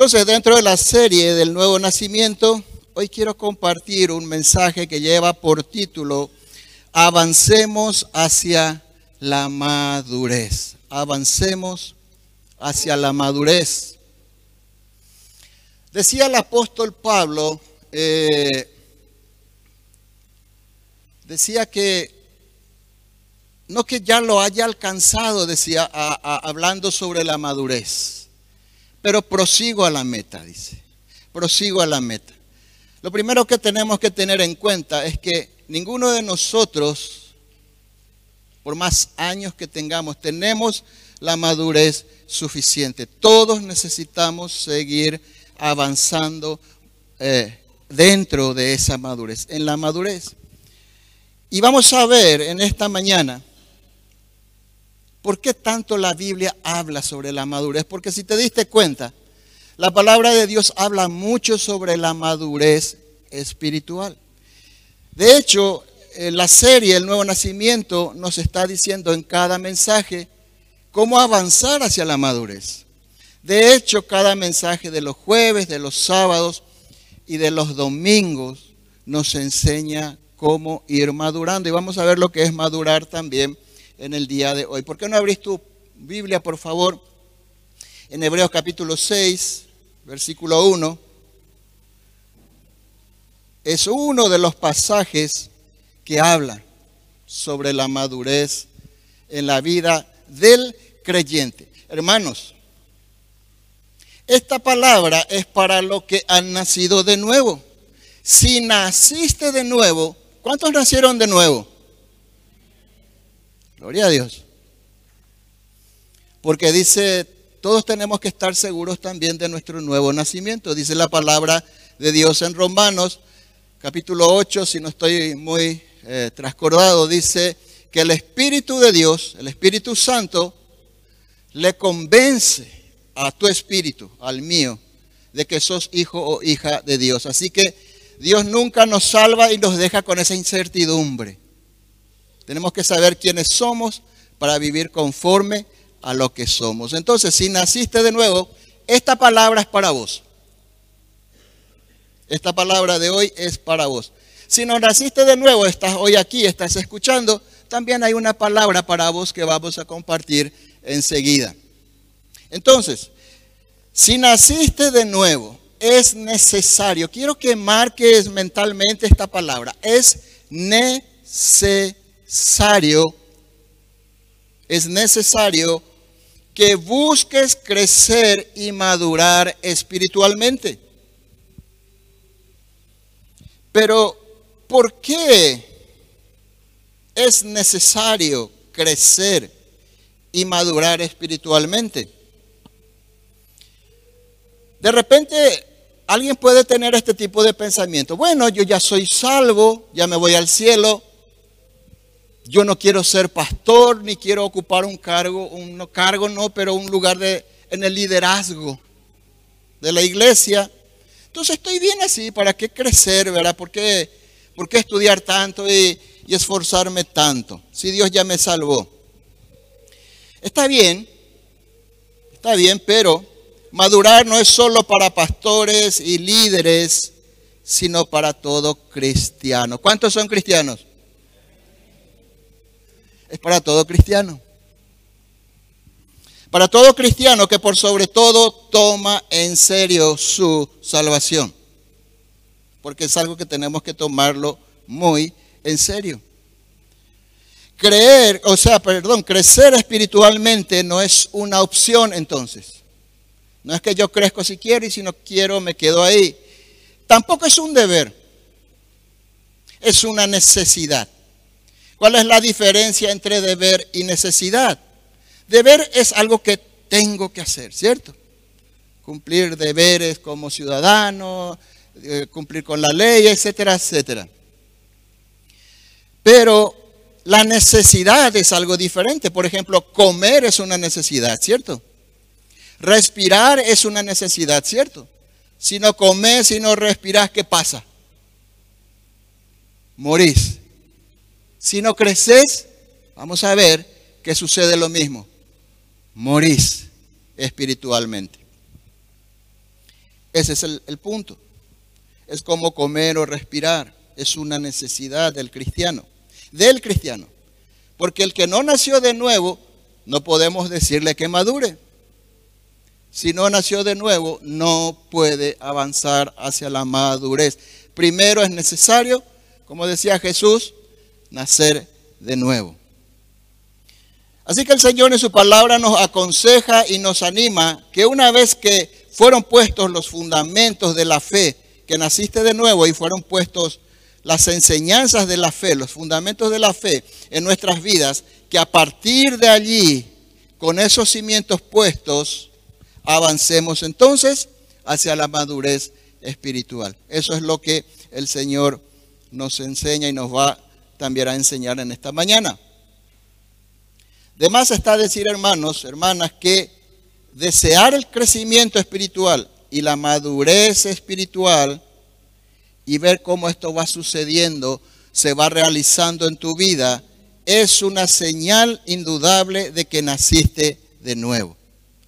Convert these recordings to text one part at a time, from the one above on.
Entonces, dentro de la serie del nuevo nacimiento, hoy quiero compartir un mensaje que lleva por título Avancemos hacia la madurez. Avancemos hacia la madurez. Decía el apóstol Pablo, eh, decía que no que ya lo haya alcanzado, decía, hablando sobre la madurez, pero prosigo a la meta, dice, prosigo a la meta. Lo primero que tenemos que tener en cuenta es que ninguno de nosotros, por más años que tengamos, tenemos la madurez suficiente. Todos necesitamos seguir avanzando eh, dentro de esa madurez, en la madurez. Y vamos a ver en esta mañana ¿Por qué tanto la Biblia habla sobre la madurez? Porque si te diste cuenta, la palabra de Dios habla mucho sobre la madurez espiritual. De hecho, la serie El Nuevo Nacimiento nos está diciendo en cada mensaje cómo avanzar hacia la madurez. De hecho, cada mensaje de los jueves, de los sábados y de los domingos nos enseña cómo ir madurando. Y vamos a ver lo que es madurar también en el día de hoy. ¿Por qué no abrís tu Biblia, por favor? En Hebreos capítulo 6, versículo 1. Es uno de los pasajes que habla sobre la madurez en la vida del creyente. Hermanos, esta palabra es para los que han nacido de nuevo. Si naciste de nuevo, ¿cuántos nacieron de nuevo? Gloria a Dios. Porque dice, todos tenemos que estar seguros también de nuestro nuevo nacimiento. Dice la palabra de Dios en Romanos, capítulo 8, si no estoy muy eh, trascordado, dice que el Espíritu de Dios, el Espíritu Santo, le convence a tu espíritu, al mío, de que sos hijo o hija de Dios. Así que Dios nunca nos salva y nos deja con esa incertidumbre. Tenemos que saber quiénes somos para vivir conforme a lo que somos. Entonces, si naciste de nuevo, esta palabra es para vos. Esta palabra de hoy es para vos. Si no naciste de nuevo, estás hoy aquí, estás escuchando, también hay una palabra para vos que vamos a compartir enseguida. Entonces, si naciste de nuevo, es necesario, quiero que marques mentalmente esta palabra, es necesario necesario, es necesario que busques crecer y madurar espiritualmente. Pero, ¿por qué es necesario crecer y madurar espiritualmente? De repente alguien puede tener este tipo de pensamiento. Bueno, yo ya soy salvo, ya me voy al cielo, yo no quiero ser pastor ni quiero ocupar un cargo, un cargo no, pero un lugar de, en el liderazgo de la iglesia. Entonces estoy bien así, ¿para qué crecer, verdad? ¿Por qué, por qué estudiar tanto y, y esforzarme tanto? Si Dios ya me salvó. Está bien, está bien, pero madurar no es solo para pastores y líderes, sino para todo cristiano. ¿Cuántos son cristianos? Es para todo cristiano. Para todo cristiano que por sobre todo toma en serio su salvación. Porque es algo que tenemos que tomarlo muy en serio. Creer, o sea, perdón, crecer espiritualmente no es una opción entonces. No es que yo crezco si quiero y si no quiero me quedo ahí. Tampoco es un deber. Es una necesidad. ¿Cuál es la diferencia entre deber y necesidad? Deber es algo que tengo que hacer, ¿cierto? Cumplir deberes como ciudadano, eh, cumplir con la ley, etcétera, etcétera. Pero la necesidad es algo diferente. Por ejemplo, comer es una necesidad, ¿cierto? Respirar es una necesidad, ¿cierto? Si no comes, si no respiras, ¿qué pasa? Morís. Si no creces, vamos a ver que sucede lo mismo. Morís espiritualmente. Ese es el, el punto. Es como comer o respirar. Es una necesidad del cristiano. Del cristiano. Porque el que no nació de nuevo, no podemos decirle que madure. Si no nació de nuevo, no puede avanzar hacia la madurez. Primero es necesario, como decía Jesús, nacer de nuevo. Así que el Señor en su palabra nos aconseja y nos anima que una vez que fueron puestos los fundamentos de la fe, que naciste de nuevo y fueron puestos las enseñanzas de la fe, los fundamentos de la fe en nuestras vidas, que a partir de allí, con esos cimientos puestos, avancemos entonces hacia la madurez espiritual. Eso es lo que el Señor nos enseña y nos va también a enseñar en esta mañana. De más está decir, hermanos, hermanas, que desear el crecimiento espiritual y la madurez espiritual y ver cómo esto va sucediendo, se va realizando en tu vida, es una señal indudable de que naciste de nuevo.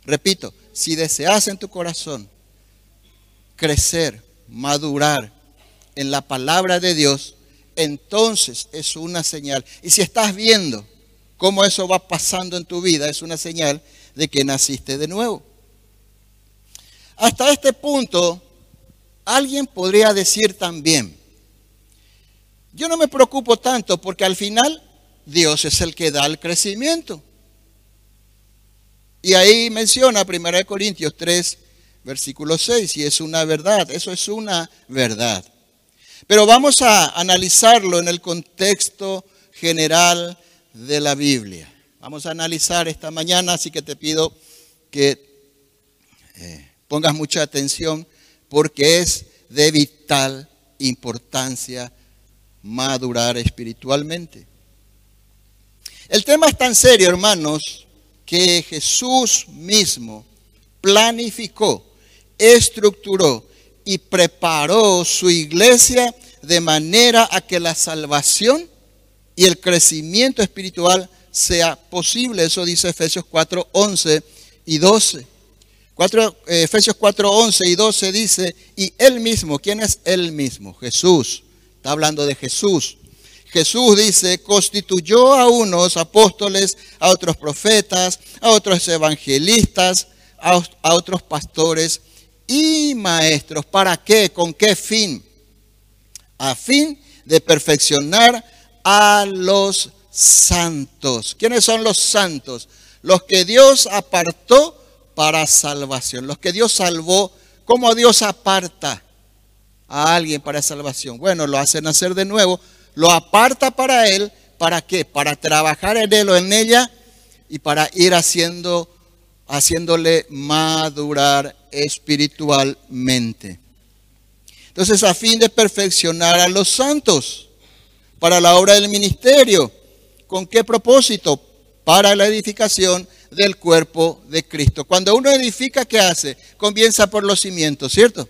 Repito, si deseas en tu corazón crecer, madurar en la palabra de Dios, entonces es una señal. Y si estás viendo cómo eso va pasando en tu vida, es una señal de que naciste de nuevo. Hasta este punto, alguien podría decir también, yo no me preocupo tanto porque al final Dios es el que da el crecimiento. Y ahí menciona 1 Corintios 3, versículo 6, y es una verdad, eso es una verdad. Pero vamos a analizarlo en el contexto general de la Biblia. Vamos a analizar esta mañana, así que te pido que eh, pongas mucha atención porque es de vital importancia madurar espiritualmente. El tema es tan serio, hermanos, que Jesús mismo planificó, estructuró y preparó su iglesia de manera a que la salvación y el crecimiento espiritual sea posible. Eso dice Efesios 4, 11 y 12. 4, eh, Efesios 4, 11 y 12 dice, y él mismo, ¿quién es él mismo? Jesús. Está hablando de Jesús. Jesús dice, constituyó a unos apóstoles, a otros profetas, a otros evangelistas, a otros pastores y maestros. ¿Para qué? ¿Con qué fin? A fin de perfeccionar a los santos. ¿Quiénes son los santos? Los que Dios apartó para salvación. Los que Dios salvó. ¿Cómo Dios aparta a alguien para salvación? Bueno, lo hace nacer de nuevo. Lo aparta para Él. ¿Para qué? Para trabajar en Él o en ella y para ir haciendo, haciéndole madurar espiritualmente. Entonces, a fin de perfeccionar a los santos para la obra del ministerio. ¿Con qué propósito? Para la edificación del cuerpo de Cristo. Cuando uno edifica, ¿qué hace? Comienza por los cimientos, ¿cierto?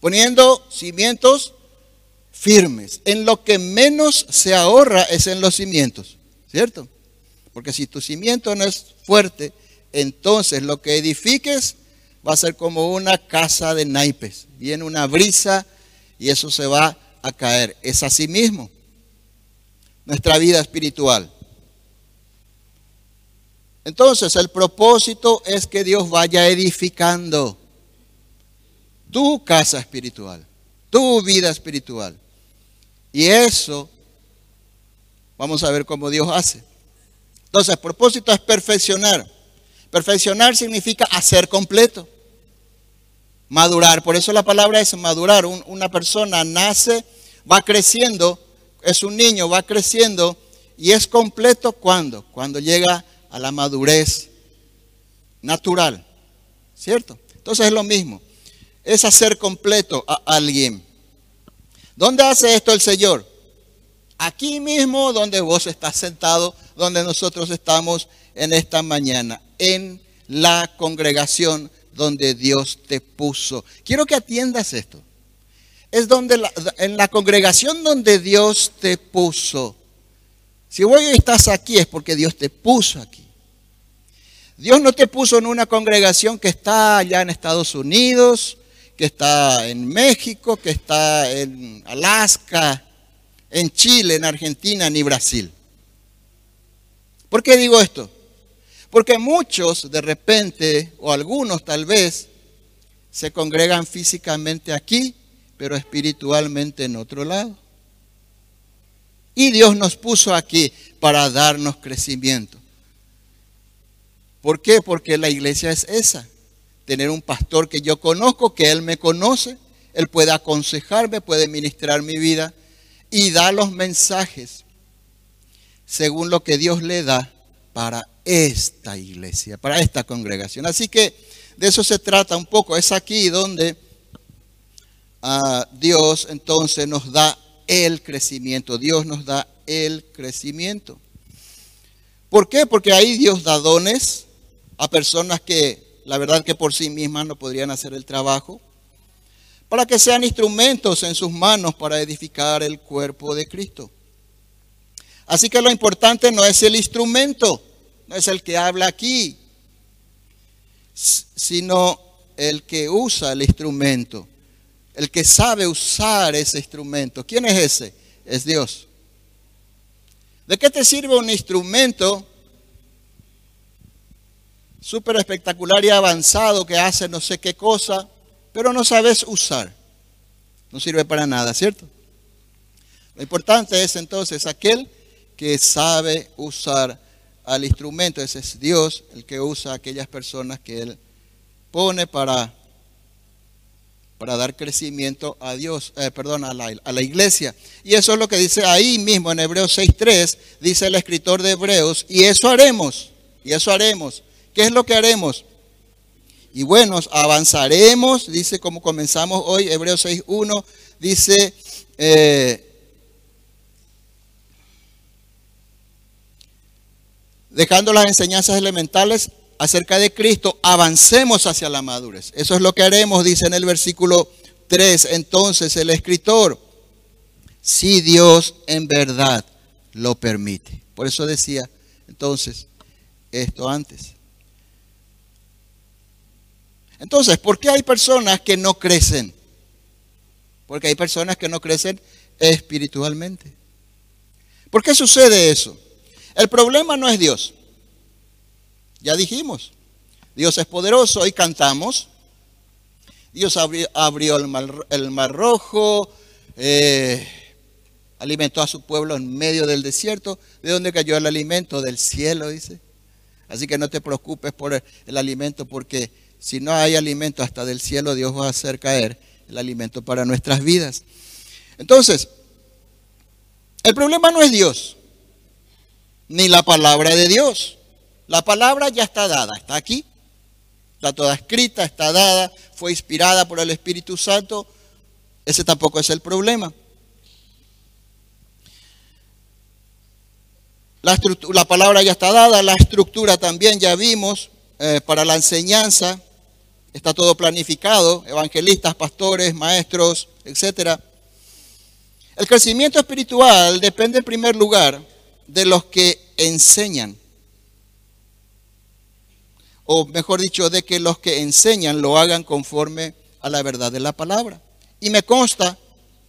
Poniendo cimientos firmes. En lo que menos se ahorra es en los cimientos, ¿cierto? Porque si tu cimiento no es fuerte, entonces lo que edifiques va a ser como una casa de naipes. Viene una brisa y eso se va a caer. Es así mismo nuestra vida espiritual. Entonces el propósito es que Dios vaya edificando tu casa espiritual, tu vida espiritual. Y eso vamos a ver cómo Dios hace. Entonces el propósito es perfeccionar. Perfeccionar significa hacer completo. Madurar. Por eso la palabra es madurar. una persona nace va creciendo, es un niño, va creciendo y es completo cuando, cuando llega a la madurez natural, ¿cierto? Entonces es lo mismo, es hacer completo a alguien. ¿Dónde hace esto el Señor? Aquí mismo donde vos estás sentado, donde nosotros estamos en esta mañana, en la congregación donde Dios te puso. Quiero que atiendas esto es donde en la congregación donde Dios te puso. Si hoy estás aquí es porque Dios te puso aquí. Dios no te puso en una congregación que está allá en Estados Unidos, que está en México, que está en Alaska, en Chile, en Argentina, ni Brasil. ¿Por qué digo esto? Porque muchos de repente, o algunos tal vez, se congregan físicamente aquí, pero espiritualmente en otro lado. Y Dios nos puso aquí para darnos crecimiento. ¿Por qué? Porque la iglesia es esa. Tener un pastor que yo conozco, que Él me conoce, Él puede aconsejarme, puede ministrar mi vida y da los mensajes según lo que Dios le da para esta iglesia, para esta congregación. Así que de eso se trata un poco. Es aquí donde ah, Dios entonces nos da el crecimiento. Dios nos da el crecimiento. ¿Por qué? Porque ahí Dios da dones a personas que la verdad que por sí mismas no podrían hacer el trabajo, para que sean instrumentos en sus manos para edificar el cuerpo de Cristo. Así que lo importante no es el instrumento, no es el que habla aquí, sino el que usa el instrumento, el que sabe usar ese instrumento. ¿Quién es ese? Es Dios. ¿De qué te sirve un instrumento súper espectacular y avanzado que hace no sé qué cosa, pero no sabes usar. No sirve para nada, ¿cierto? Lo importante es entonces aquel que sabe usar al instrumento. Ese es Dios el que usa a aquellas personas que Él pone para, para dar crecimiento a Dios, eh, perdón, a la, a la iglesia. Y eso es lo que dice ahí mismo en Hebreos 6.3, dice el escritor de Hebreos, y eso haremos, y eso haremos ¿Qué es lo que haremos? Y bueno, avanzaremos, dice como comenzamos hoy, Hebreos 6.1, dice, eh, dejando las enseñanzas elementales acerca de Cristo, avancemos hacia la madurez. Eso es lo que haremos, dice en el versículo 3, entonces el escritor, si Dios en verdad lo permite. Por eso decía entonces esto antes. Entonces, ¿por qué hay personas que no crecen? Porque hay personas que no crecen espiritualmente. ¿Por qué sucede eso? El problema no es Dios. Ya dijimos, Dios es poderoso, hoy cantamos. Dios abrió, el, mar, rojo, eh, alimentó a su pueblo en medio del desierto. ¿De dónde cayó el alimento? Del cielo, dice. Así que no te preocupes por el alimento porque si no hay alimento hasta del cielo, Dios va a hacer caer el alimento para nuestras vidas. Entonces, el problema no es Dios, ni la palabra de Dios. La palabra ya está dada, está aquí, está toda escrita, está dada, fue inspirada por el Espíritu Santo. Ese tampoco es el problema. La, la palabra ya está dada, la estructura también ya vimos eh, para la enseñanza está todo planificado, evangelistas, pastores, maestros, etc. El crecimiento espiritual depende en primer lugar de los que enseñan, o mejor dicho, de que los que enseñan lo hagan conforme a la verdad de la palabra. Y me consta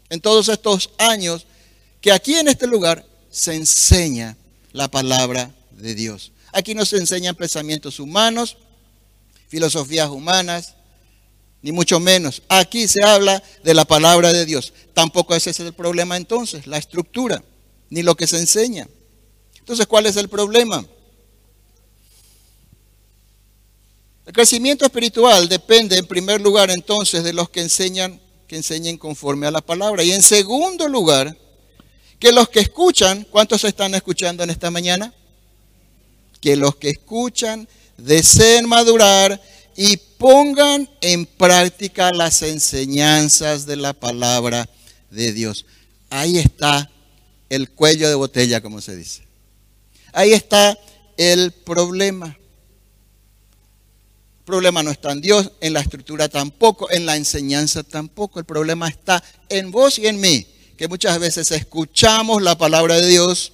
en todos estos años que aquí en este lugar se enseña la palabra de Dios. Aquí no se enseñan pensamientos humanos, filosofías humanas, ni mucho menos. Aquí se habla de la palabra de Dios. Tampoco ese es el problema entonces, la estructura, ni lo que se enseña. Entonces, ¿cuál es el problema? El crecimiento espiritual depende en primer lugar entonces de los que enseñan, que enseñen conforme a la palabra. Y en segundo lugar, que los que escuchan, ¿cuántos están escuchando en esta mañana? Que los que escuchan deseen madurar y pongan en práctica las enseñanzas de la palabra de Dios. Ahí está el cuello de botella, como se dice. Ahí está el problema. El problema no está en Dios, en la estructura tampoco, en la enseñanza tampoco. El problema está en vos y en mí, que muchas veces escuchamos la palabra de Dios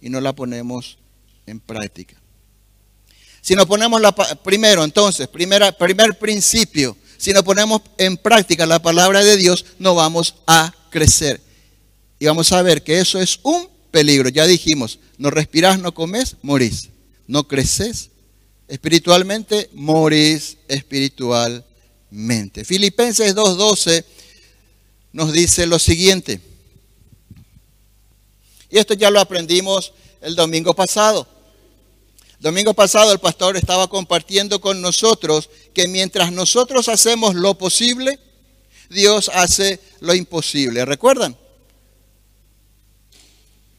y no la ponemos en práctica. Si nos ponemos la, primero, entonces, primera, primer principio, si nos ponemos en práctica la palabra de Dios, no vamos a crecer. Y vamos a ver que eso es un peligro. Ya dijimos, no respirás, no comes, morís. No creces espiritualmente, morís espiritualmente. Filipenses 2.12 nos dice lo siguiente. Y esto ya lo aprendimos el domingo pasado. Domingo pasado el pastor estaba compartiendo con nosotros que mientras nosotros hacemos lo posible, Dios hace lo imposible. ¿Recuerdan?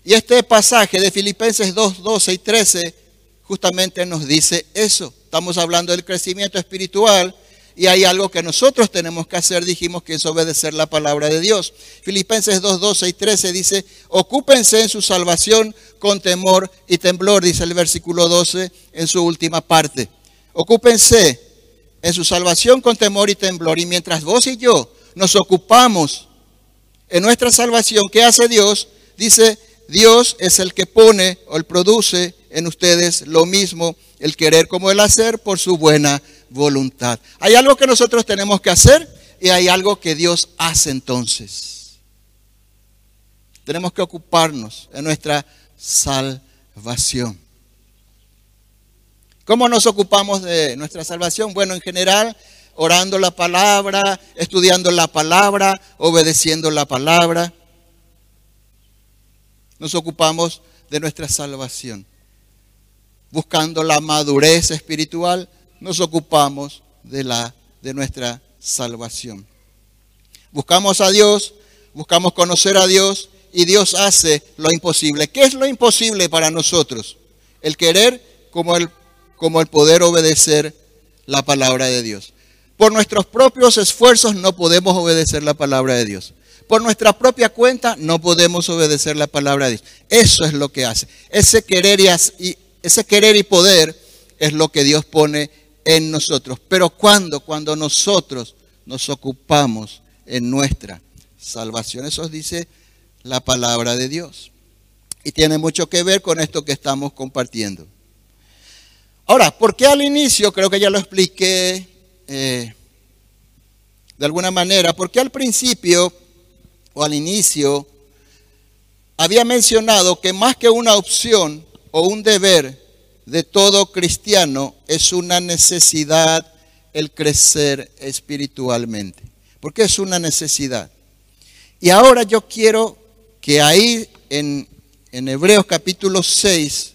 Y este pasaje de Filipenses 2, 12 y 13 justamente nos dice eso. Estamos hablando del crecimiento espiritual y hay algo que nosotros tenemos que hacer, dijimos que es obedecer la palabra de Dios. Filipenses 2, 12 y 13 dice, ocúpense en su salvación con temor y temblor, dice el versículo 12 en su última parte. Ocúpense en su salvación con temor y temblor. Y mientras vos y yo nos ocupamos en nuestra salvación, ¿qué hace Dios? Dice, Dios es el que pone o el produce en ustedes lo mismo, el querer como el hacer por su buena voluntad. Hay algo que nosotros tenemos que hacer y hay algo que Dios hace entonces. Tenemos que ocuparnos en nuestra salvación. ¿Cómo nos ocupamos de nuestra salvación? Bueno, en general, orando la palabra, estudiando la palabra, obedeciendo la palabra. Nos ocupamos de nuestra salvación. Buscando la madurez espiritual, nos ocupamos de, la, de nuestra salvación. Buscamos a Dios, buscamos conocer a Dios y Dios hace lo imposible. ¿Qué es lo imposible para nosotros? El querer como el, como el poder obedecer la palabra de Dios. Por nuestros propios esfuerzos no podemos obedecer la palabra de Dios. Por nuestra propia cuenta no podemos obedecer la palabra de Dios. Eso es lo que hace. Ese querer y, ese querer y poder es lo que Dios pone en nosotros. Pero cuando, cuando nosotros nos ocupamos en nuestra salvación, eso dice la palabra de Dios. Y tiene mucho que ver con esto que estamos compartiendo. Ahora, ¿por qué al inicio? Creo que ya lo expliqué eh, de alguna manera. ¿Por qué al principio al inicio había mencionado que más que una opción o un deber, de todo cristiano es una necesidad el crecer espiritualmente, porque es una necesidad. Y ahora yo quiero que ahí en, en Hebreos capítulo 6,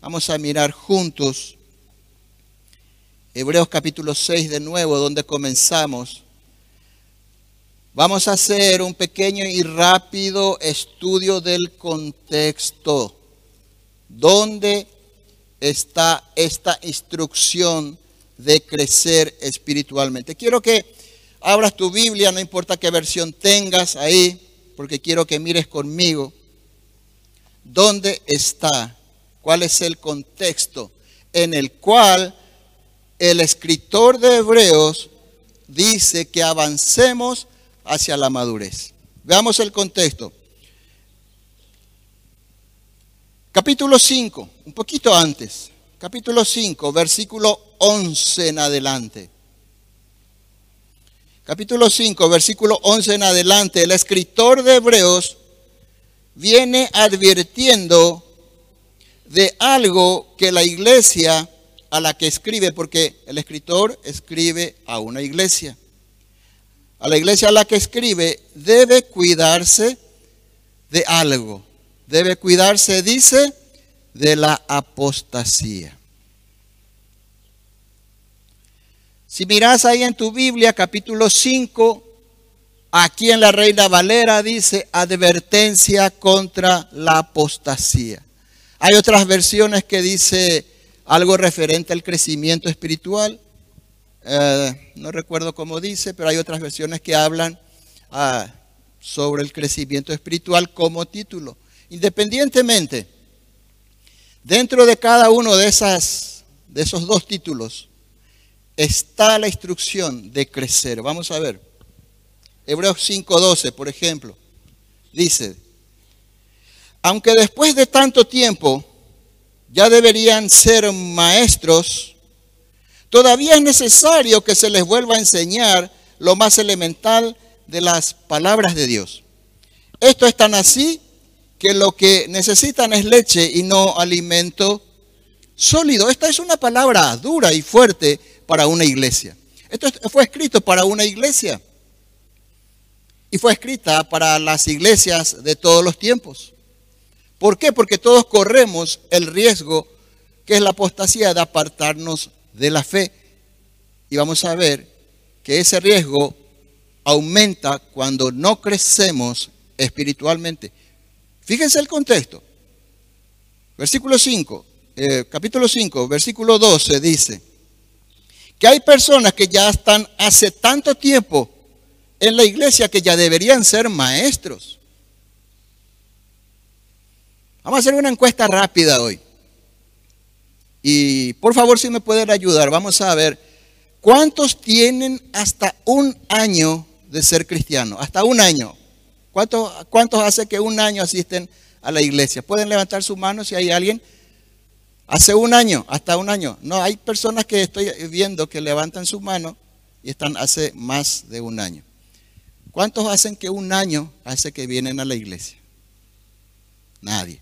vamos a mirar juntos, Hebreos capítulo 6 de nuevo, donde comenzamos. Vamos a hacer un pequeño y rápido estudio del contexto, donde está esta instrucción de crecer espiritualmente. Quiero que abras tu Biblia, no importa qué versión tengas ahí, porque quiero que mires conmigo. Dónde está, cuál es el contexto en el cual el escritor de Hebreos dice que avancemos hacia la madurez. Veamos el contexto. Capítulo 5, un poquito antes. Capítulo 5, versículo 11 en adelante. Capítulo 5, versículo 11 en adelante. El escritor de Hebreos viene advirtiendo de algo que la iglesia a la que escribe, porque el escritor escribe a una iglesia. A la iglesia a la que escribe debe cuidarse de algo debe cuidarse, dice, de la apostasía. Si miras ahí en tu Biblia, capítulo 5, aquí en la Reina Valera dice advertencia contra la apostasía. Hay otras versiones que dice algo referente al crecimiento espiritual. Eh, no recuerdo cómo dice, pero hay otras versiones que hablan ah, sobre el crecimiento espiritual como título. Independientemente, dentro de cada uno de, esas, de esos dos títulos está la instrucción de crecer. Vamos a ver. Hebreos 5:12, por ejemplo, dice, aunque después de tanto tiempo ya deberían ser maestros, todavía es necesario que se les vuelva a enseñar lo más elemental de las palabras de Dios. Esto es tan así que lo que necesitan es leche y no alimento sólido. Esta es una palabra dura y fuerte para una iglesia. Esto fue escrito para una iglesia. Y fue escrita para las iglesias de todos los tiempos. ¿Por qué? Porque todos corremos el riesgo que es la apostasía de apartarnos de la fe. Y vamos a ver que ese riesgo aumenta cuando no crecemos espiritualmente. Fíjense el contexto. Versículo 5, eh, capítulo 5, versículo 12 dice que hay personas que ya están hace tanto tiempo en la iglesia que ya deberían ser maestros. Vamos a hacer una encuesta rápida hoy. Y por favor, si me pueden ayudar, vamos a ver cuántos tienen hasta un año de ser cristiano. Hasta un año. ¿Cuántos, ¿Cuántos hace que un año asisten a la iglesia? ¿Pueden levantar su mano si hay alguien? Hace un año, hasta un año. No, hay personas que estoy viendo que levantan su mano y están hace más de un año. ¿Cuántos hacen que un año hace que vienen a la iglesia? Nadie.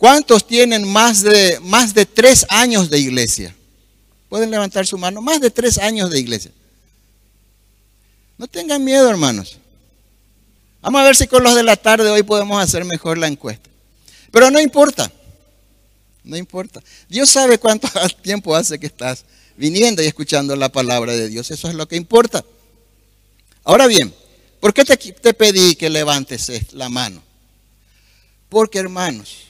¿Cuántos tienen más de, más de tres años de iglesia? Pueden levantar su mano. Más de tres años de iglesia. No tengan miedo, hermanos. Vamos a ver si con los de la tarde hoy podemos hacer mejor la encuesta. Pero no importa. No importa. Dios sabe cuánto tiempo hace que estás viniendo y escuchando la palabra de Dios. Eso es lo que importa. Ahora bien, ¿por qué te, pedí que levantes la mano? Porque hermanos,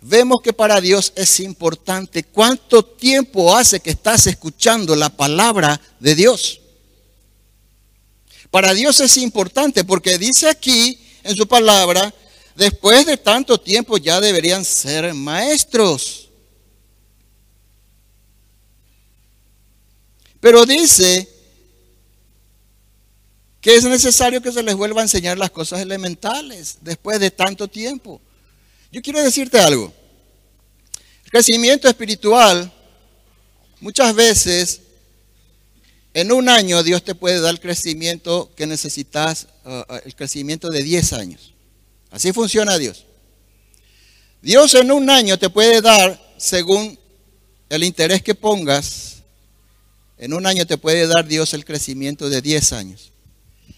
vemos que para Dios es importante cuánto tiempo hace que estás escuchando la palabra de Dios. Para Dios es importante porque dice aquí en su palabra, después de tanto tiempo ya deberían ser maestros. Pero dice que es necesario que se les vuelva a enseñar las cosas elementales después de tanto tiempo. Yo quiero decirte algo. El crecimiento espiritual muchas veces en un año Dios te puede dar el crecimiento que necesitas, uh, uh, el crecimiento de 10 años. Así funciona Dios. Dios en un año te puede dar, según el interés que pongas, en un año te puede dar Dios el crecimiento de 10 años.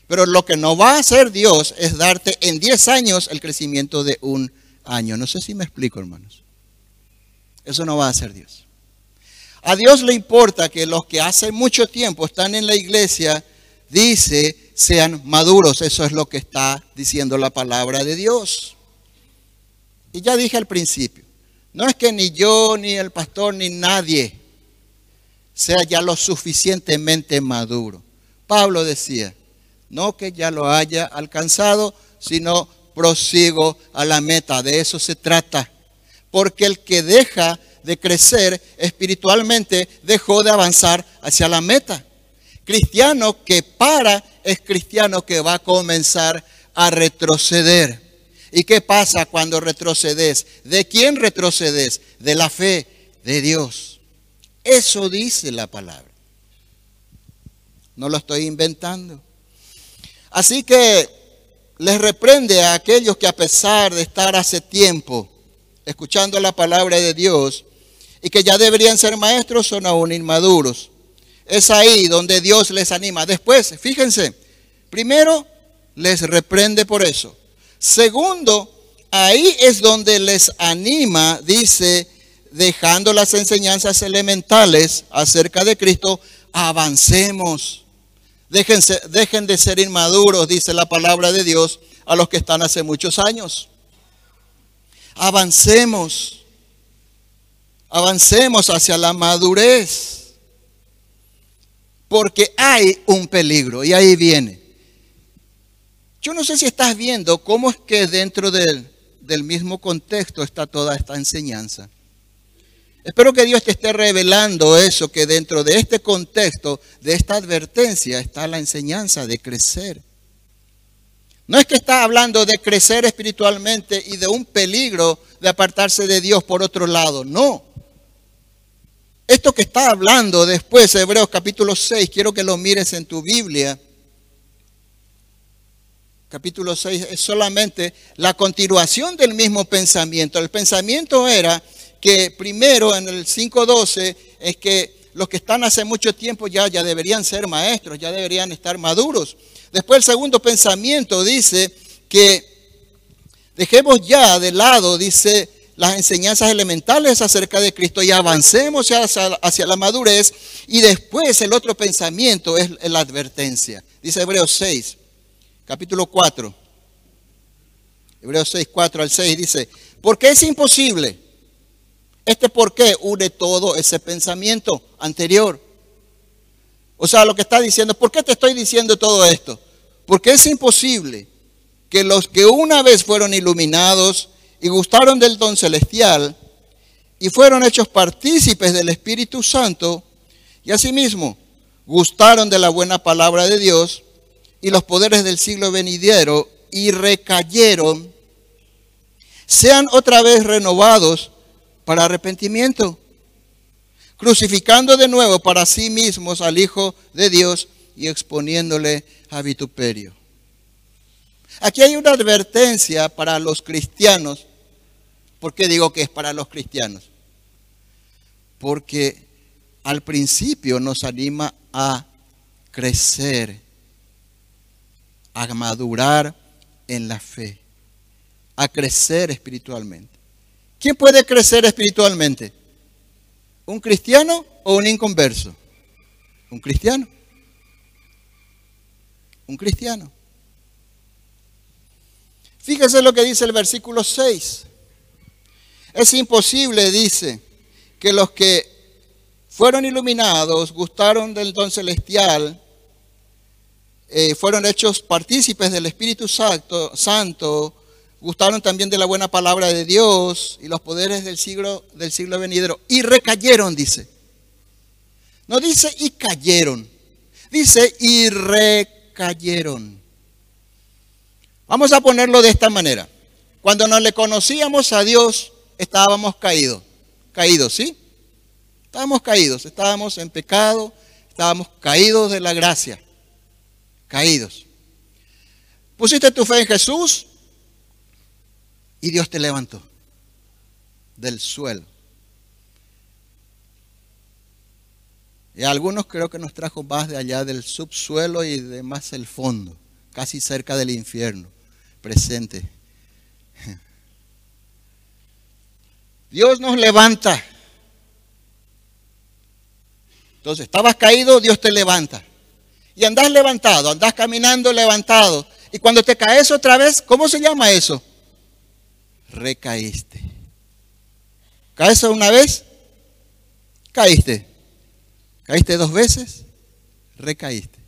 Pero lo que no va a hacer Dios es darte en 10 años el crecimiento de un año. No sé si me explico, hermanos. Eso no va a hacer Dios. A Dios le importa que los que hace mucho tiempo están en la iglesia, dice, sean maduros. Eso es lo que está diciendo la palabra de Dios. Y ya dije al principio, no es que ni yo, ni el pastor, ni nadie sea ya lo suficientemente maduro. Pablo decía, no que ya lo haya alcanzado, sino prosigo a la meta. De eso se trata. Porque el que deja de crecer espiritualmente dejó de avanzar hacia la meta. Cristiano que para es cristiano que va a comenzar a retroceder. ¿Y qué pasa cuando retrocedes? ¿De quién retrocedes? De la fe de Dios. Eso dice la palabra. No lo estoy inventando. Así que les reprende a aquellos que a pesar de estar hace tiempo escuchando la palabra de Dios y que ya deberían ser maestros, son aún inmaduros. Es ahí donde Dios les anima. Después, fíjense, primero les reprende por eso. Segundo, ahí es donde les anima, dice, dejando las enseñanzas elementales acerca de Cristo, avancemos dejen de ser inmaduros, dice la palabra de Dios, a los que están hace muchos años. Avancemos, avancemos hacia la madurez, porque hay un peligro y ahí viene. Yo no sé si estás viendo cómo es que dentro del, del mismo contexto está toda esta enseñanza. Espero que Dios te esté revelando eso, que dentro de este contexto, de esta advertencia, está la enseñanza de crecer. No es que está hablando de crecer espiritualmente y de un peligro de apartarse de Dios por otro lado. No. Esto que está hablando después, Hebreos capítulo 6, quiero que lo mires en tu Biblia. Capítulo 6 es solamente la continuación del mismo pensamiento. El pensamiento era que primero en el 5.12 es que los que están hace mucho tiempo ya, ya deberían ser maestros, ya deberían estar maduros. Después el segundo pensamiento dice que dejemos ya de lado, dice, las enseñanzas elementales acerca de Cristo y avancemos hacia, hacia la madurez. Y después el otro pensamiento es la advertencia. Dice Hebreos 6, capítulo 4. Hebreos 6, 4 al 6 dice, porque es imposible este por qué une todo ese pensamiento anterior. O sea, lo que está diciendo, ¿por qué te estoy diciendo todo esto? Porque es imposible que los que una vez fueron iluminados y gustaron del don celestial y fueron hechos partícipes del Espíritu Santo y asimismo gustaron de la buena palabra de Dios y los poderes del siglo venidero y recayeron, sean otra vez renovados para arrepentimiento, crucificando de nuevo para sí mismos al Hijo de Dios y exponiéndole a vituperio. Aquí hay una advertencia para los cristianos. ¿Por qué digo que es para los cristianos? Porque al principio nos anima a crecer, a madurar en la fe, a crecer espiritualmente. ¿Quién puede crecer espiritualmente? ¿Un cristiano o un inconverso? Un cristiano. Un cristiano. Fíjese lo que dice el versículo 6. Es imposible, dice, que los que fueron iluminados, gustaron del don celestial, eh, fueron hechos partícipes del Espíritu Santo, Santo gustaron también de la buena palabra de Dios y los poderes del siglo, del siglo venidero. Y recayeron, dice. No dice y cayeron. Dice y recayeron. Vamos a ponerlo de esta manera. Cuando nos le conocíamos a Dios, estábamos caídos. Caídos, ¿sí? Estábamos caídos, estábamos en pecado, estábamos caídos de la gracia. Caídos. Pusiste tu fe en Jesús, y Dios te levantó del suelo. Y algunos creo que nos trajo más de allá del subsuelo y de más el fondo, casi cerca del infierno, presente. Dios nos levanta. Entonces, estabas caído, Dios te levanta. Y andás levantado, andás caminando levantado. Y cuando te caes otra vez, ¿cómo se llama eso? Recaíste. ¿Caes una vez? Caíste. ¿Caíste dos veces? Recaíste.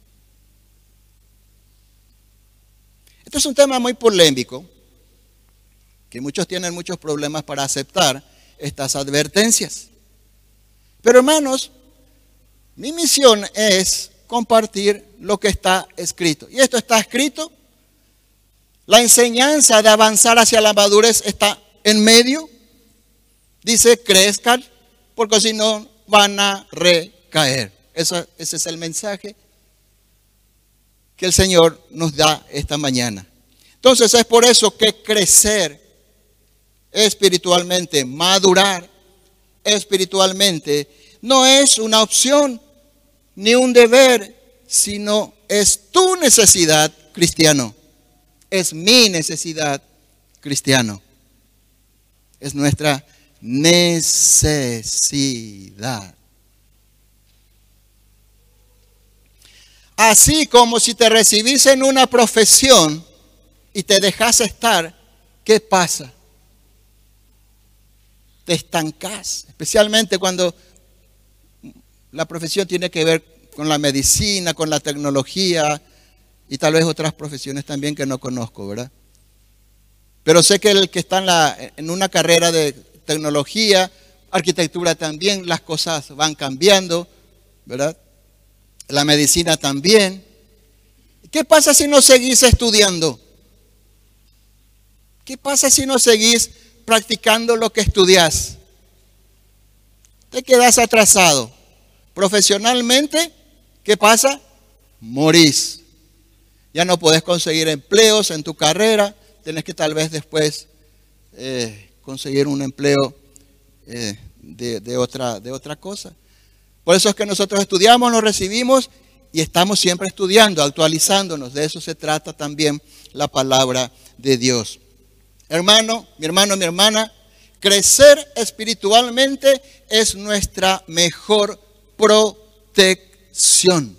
Esto es un tema muy polémico, que muchos tienen muchos problemas para aceptar estas advertencias. Pero hermanos, mi misión es compartir lo que está escrito. Y esto está escrito la enseñanza de avanzar hacia la madurez está en medio. Dice, crezcan, porque si no van a recaer. ese es el mensaje que el Señor nos da esta mañana. Entonces es por eso que crecer espiritualmente, madurar espiritualmente, no es una opción ni un deber, sino es tu necesidad, cristiano es mi necesidad, cristiano. Es nuestra necesidad. Así como si te recibís en una profesión y te dejas estar, ¿qué pasa? Te estancás, especialmente cuando la profesión tiene que ver con la medicina, con la tecnología, y tal vez otras profesiones también que no conozco, ¿verdad? Pero sé que el que está en, una carrera de tecnología, arquitectura también, las cosas van cambiando, ¿verdad? La medicina también. ¿Qué pasa si no seguís estudiando? ¿Qué pasa si no seguís practicando lo que estudias. Te quedas atrasado. Profesionalmente, ¿qué pasa? Morís. Ya no puedes conseguir empleos en tu carrera. Tienes que tal vez después eh, conseguir un empleo eh, de, otra, de otra cosa. Por eso es que nosotros estudiamos, nos recibimos y estamos siempre estudiando, actualizándonos. De eso se trata también la palabra de Dios. Hermano, mi hermano, mi hermana, crecer espiritualmente es nuestra mejor protección.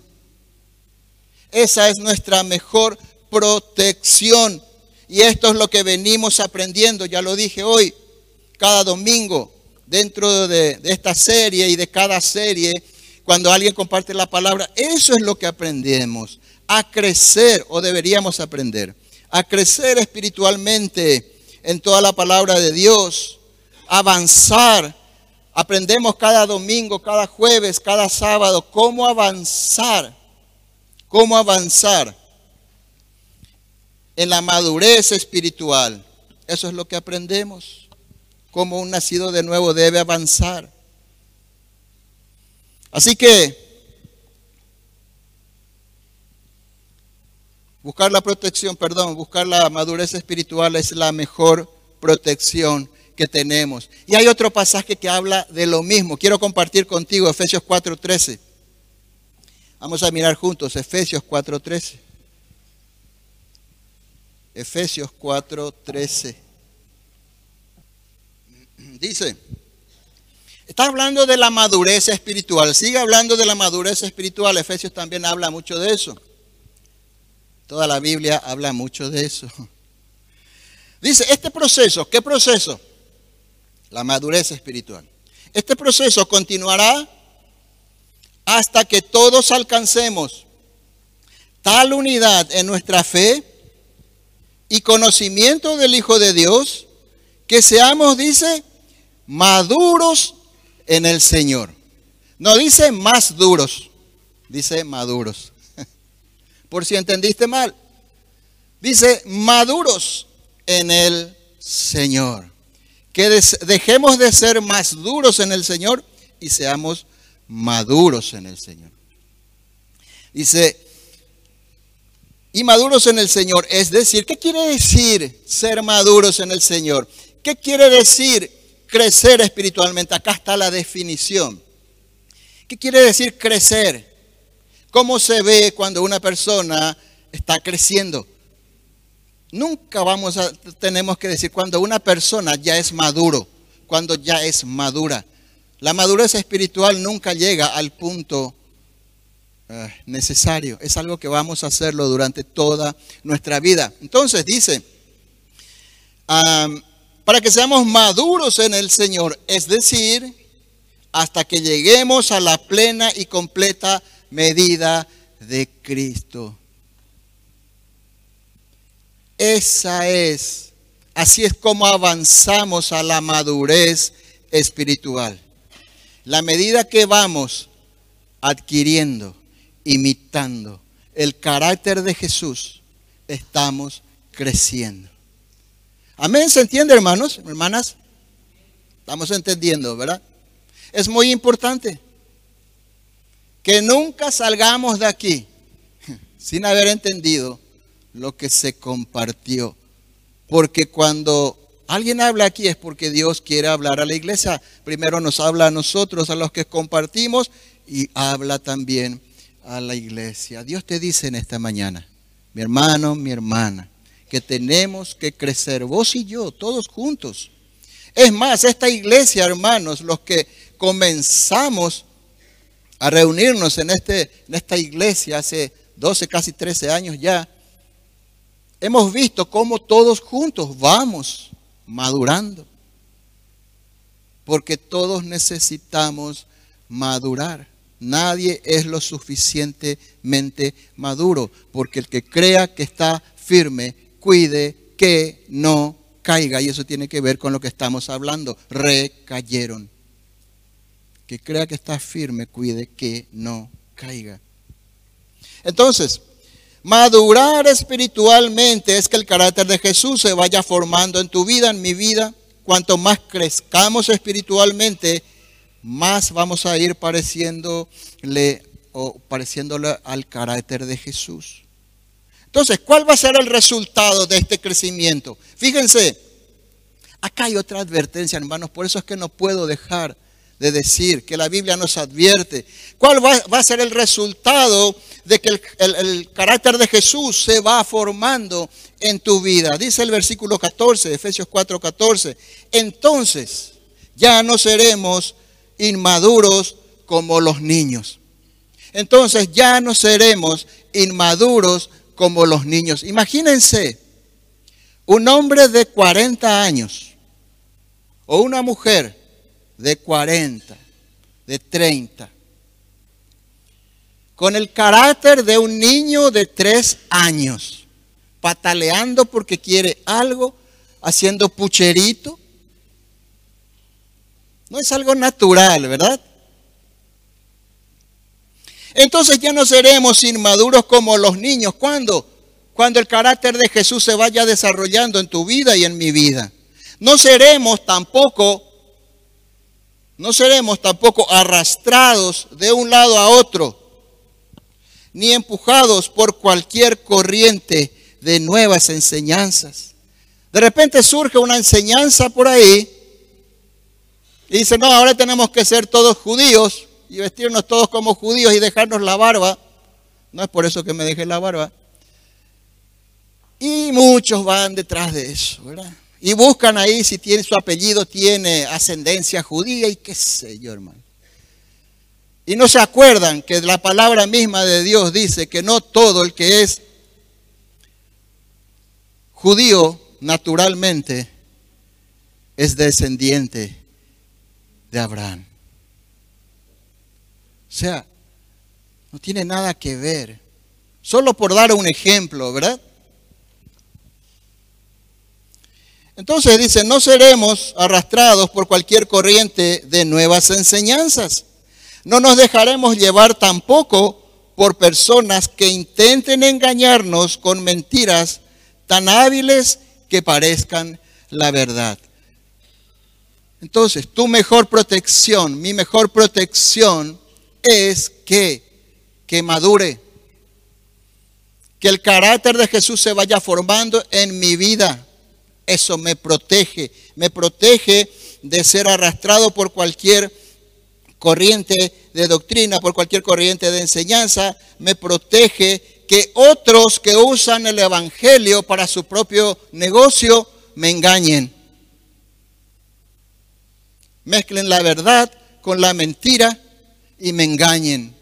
Esa es nuestra mejor protección. Y esto es lo que venimos aprendiendo, ya lo dije hoy, cada domingo, dentro de, esta serie y de cada serie, cuando alguien comparte la palabra, eso es lo que aprendemos, a crecer o deberíamos aprender, a crecer espiritualmente en toda la palabra de Dios, avanzar. Aprendemos cada domingo, cada jueves, cada sábado cómo avanzar, cómo avanzar en la madurez espiritual. Eso es lo que aprendemos, cómo un nacido de nuevo debe avanzar. Así que Buscar la protección, perdón, buscar la madurez espiritual es la mejor protección que tenemos. Y hay otro pasaje que habla de lo mismo. Quiero compartir contigo Efesios 4:13. Vamos a mirar juntos Efesios 4:13. Efesios 4:13. Dice, está hablando de la madurez espiritual. Sigue hablando de la madurez espiritual. Efesios también habla mucho de eso. Toda la Biblia habla mucho de eso. Dice, este proceso, ¿qué proceso? La madurez espiritual. Este proceso continuará hasta que todos alcancemos tal unidad en nuestra fe y conocimiento del Hijo de Dios, que seamos, dice, maduros en el Señor. No dice más duros, dice maduros por si entendiste mal. Dice, maduros en el Señor. Que dejemos de ser más duros en el Señor y seamos maduros en el Señor. Dice, y maduros en el Señor, es decir, ¿qué quiere decir ser maduros en el Señor? ¿Qué quiere decir crecer espiritualmente? Acá está la definición. ¿Qué quiere decir crecer? ¿Cómo se ve cuando una persona está creciendo? Nunca vamos a, tenemos que decir cuando una persona ya es maduro, cuando ya es madura. La madurez espiritual nunca llega al punto eh, necesario. Es algo que vamos a hacerlo durante toda nuestra vida. Entonces dice, para que seamos maduros en el Señor, es decir, hasta que lleguemos a la plena y completa medida de Cristo. Esa es, así es como avanzamos a la madurez espiritual. La medida que vamos adquiriendo, imitando el carácter de Jesús, estamos creciendo. Amén, ¿se entiende hermanos, hermanas? Estamos entendiendo, ¿verdad? Es muy importante que nunca salgamos de aquí sin haber entendido lo que se compartió. Porque cuando alguien habla aquí es porque Dios quiere hablar a la iglesia. Primero nos habla a nosotros, a los que compartimos, y habla también a la iglesia. Dios te dice en esta mañana, mi hermano, mi hermana, que tenemos que crecer, vos y yo, todos juntos. Es más, esta iglesia, hermanos, los que comenzamos a reunirnos en, este, en esta iglesia hace 12, casi 13 años ya, hemos visto cómo todos juntos vamos madurando. Porque todos necesitamos madurar. Nadie es lo suficientemente maduro. Porque el que crea que está firme, cuide que no caiga. Y eso tiene que ver con lo que estamos hablando. Recayeron que crea que está firme, cuide que no caiga. Entonces, madurar espiritualmente es que el carácter de Jesús se vaya formando en tu vida, en mi vida, cuanto más crezcamos espiritualmente, más vamos a ir pareciéndole o pareciéndole al carácter de Jesús. Entonces, ¿cuál va a ser el resultado de este crecimiento? Fíjense, acá hay otra advertencia, hermanos, por eso es que no puedo dejar de decir que la Biblia nos advierte. ¿Cuál va, a ser el resultado de que el, carácter de Jesús se va formando en tu vida? Dice el versículo 14, Efesios 4, 14. Entonces, ya no seremos inmaduros como los niños. Entonces ya no seremos inmaduros como los niños. Imagínense un hombre de 40 años o una mujer de 40, de 30, con el carácter de un niño de 3 años, pataleando porque quiere algo, haciendo pucherito. No es algo natural, ¿verdad? Entonces ya no seremos inmaduros como los niños. ¿Cuándo? Cuando el carácter de Jesús se vaya desarrollando en tu vida y en mi vida. No seremos tampoco, no seremos tampoco arrastrados de un lado a otro, ni empujados por cualquier corriente de nuevas enseñanzas. De repente surge una enseñanza por ahí y dice, no, ahora tenemos que ser todos judíos y vestirnos todos como judíos y dejarnos la barba. No es por eso que me dejé la barba. Y muchos van detrás de eso, ¿verdad? Y buscan ahí si tiene su apellido, tiene ascendencia judía y qué sé yo, hermano. Y no se acuerdan que la palabra misma de Dios dice que no todo el que es judío naturalmente es descendiente de Abraham. O sea, no tiene nada que ver. Solo por dar un ejemplo, ¿verdad? Entonces dice, no seremos arrastrados por cualquier corriente de nuevas enseñanzas. No nos dejaremos llevar tampoco por personas que intenten engañarnos con mentiras tan hábiles que parezcan la verdad. Entonces, tu mejor protección, mi mejor protección es que, que madure, que el carácter de Jesús se vaya formando en mi vida. Eso me protege, me protege de ser arrastrado por cualquier corriente de doctrina, por cualquier corriente de enseñanza, me protege que otros que usan el Evangelio para su propio negocio me engañen. Mezclen la verdad con la mentira y me engañen.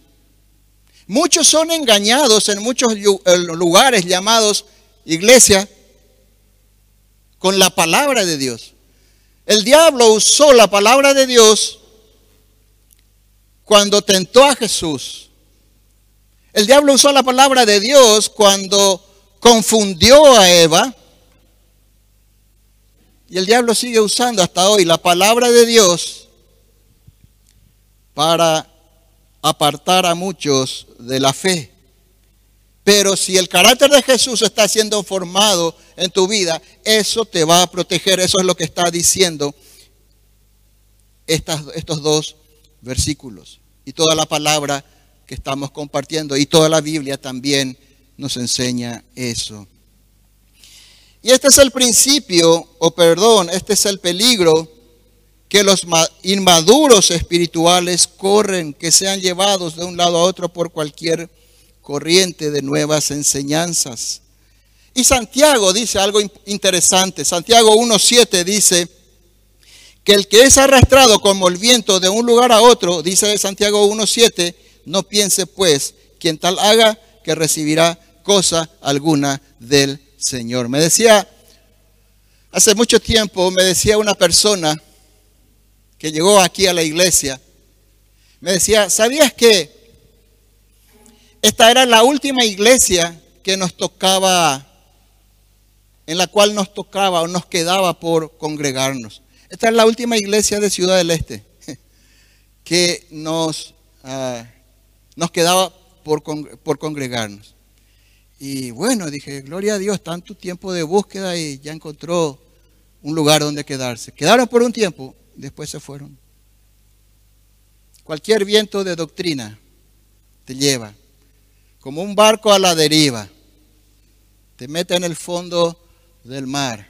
Muchos son engañados en muchos eh, lugares llamados iglesia con la palabra de Dios. El diablo usó la palabra de Dios cuando tentó a Jesús. El diablo usó la palabra de Dios cuando confundió a Eva. Y el diablo sigue usando hasta hoy la palabra de Dios para apartar a muchos de la fe. Pero si el carácter de Jesús está siendo formado en tu vida, eso te va a proteger. Eso es lo que está diciendo estos dos versículos. Y toda la palabra que estamos compartiendo y toda la Biblia también nos enseña eso. Y este es el principio, o perdón, este es el peligro que los inmaduros espirituales corren, que sean llevados de un lado a otro por cualquier corriente de nuevas enseñanzas. Y Santiago dice algo interesante. Santiago 1.7 dice que el que es arrastrado como el viento de un lugar a otro, dice Santiago 1.7, no piense pues quien tal haga que recibirá cosa alguna del Señor. Me decía, hace mucho tiempo, me decía una persona, que llegó aquí a la iglesia, me decía, ¿sabías que esta era la última iglesia que nos tocaba, en la cual nos tocaba o nos quedaba por congregarnos? Esta es la última iglesia de Ciudad del Este que nos, ah, nos quedaba por, por congregarnos. Y bueno, dije, gloria a Dios, tanto tiempo de búsqueda y ya encontró un lugar donde quedarse. Quedaron por un tiempo, después se fueron. Cualquier viento de doctrina te lleva, como un barco a la deriva, te mete en el fondo del mar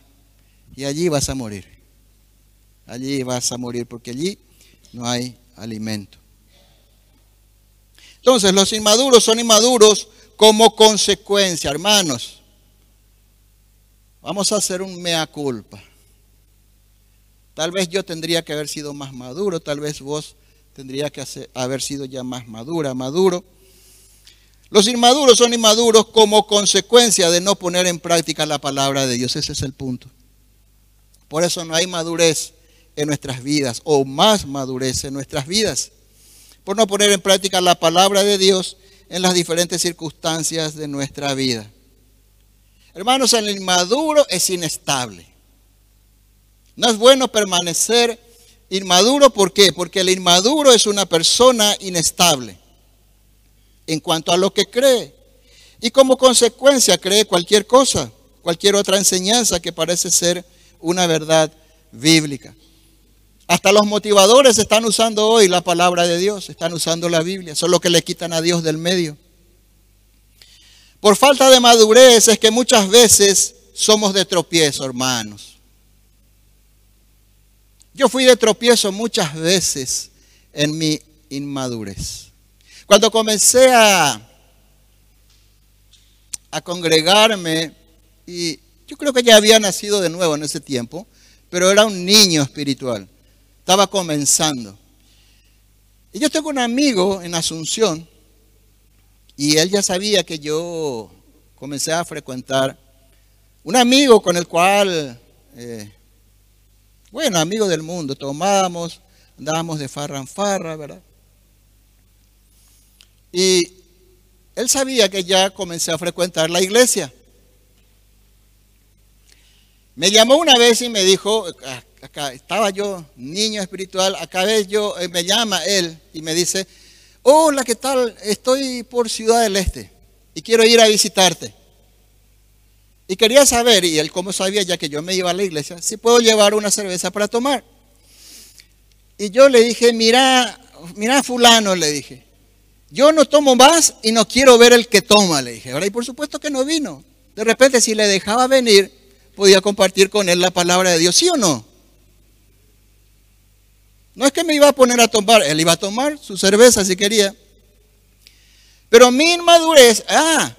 y allí vas a morir. Allí vas a morir porque allí no hay alimento. Entonces los inmaduros son inmaduros como consecuencia, hermanos. Vamos a hacer un mea culpa. Tal vez yo tendría que haber sido más maduro, tal vez vos tendría que haber sido ya más madura, maduro. Los inmaduros son inmaduros como consecuencia de no poner en práctica la palabra de Dios. Ese es el punto. Por eso no hay madurez en nuestras vidas o más madurez en nuestras vidas. Por no poner en práctica la palabra de Dios en las diferentes circunstancias de nuestra vida. Hermanos, el inmaduro es inestable. No es bueno permanecer inmaduro, ¿por qué? Porque el inmaduro es una persona inestable en cuanto a lo que cree. Y como consecuencia cree cualquier cosa, cualquier otra enseñanza que parece ser una verdad bíblica. Hasta los motivadores están usando hoy la palabra de Dios, están usando la Biblia, solo que le quitan a Dios del medio. Por falta de madurez es que muchas veces somos de tropiezo, hermanos. Yo fui de tropiezo muchas veces en mi inmadurez. Cuando comencé a, congregarme, y yo creo que ya había nacido de nuevo en ese tiempo, pero era un niño espiritual, estaba comenzando. Y yo tengo un amigo en Asunción, y él ya sabía que yo comencé a frecuentar un amigo con el cual eh, bueno, amigos del mundo, tomábamos, andábamos de farra en farra, ¿verdad? Y él sabía que ya comencé a frecuentar la iglesia. Me llamó una vez y me dijo, acá estaba yo, niño espiritual, acá yo, eh, me llama él y me dice, hola, ¿qué tal? Estoy por Ciudad del Este y quiero ir a visitarte. Y quería saber, y él como sabía ya que yo me iba a la iglesia, si puedo llevar una cerveza para tomar. Y yo le dije, mira, mira fulano, le dije, yo no tomo más y no quiero ver el que toma, le dije. Ahora, y por supuesto que no vino. De repente, si le dejaba venir, podía compartir con él la palabra de Dios, ¿sí o no? No es que me iba a poner a tomar, él iba a tomar su cerveza si quería. Pero mi inmadurez, ah,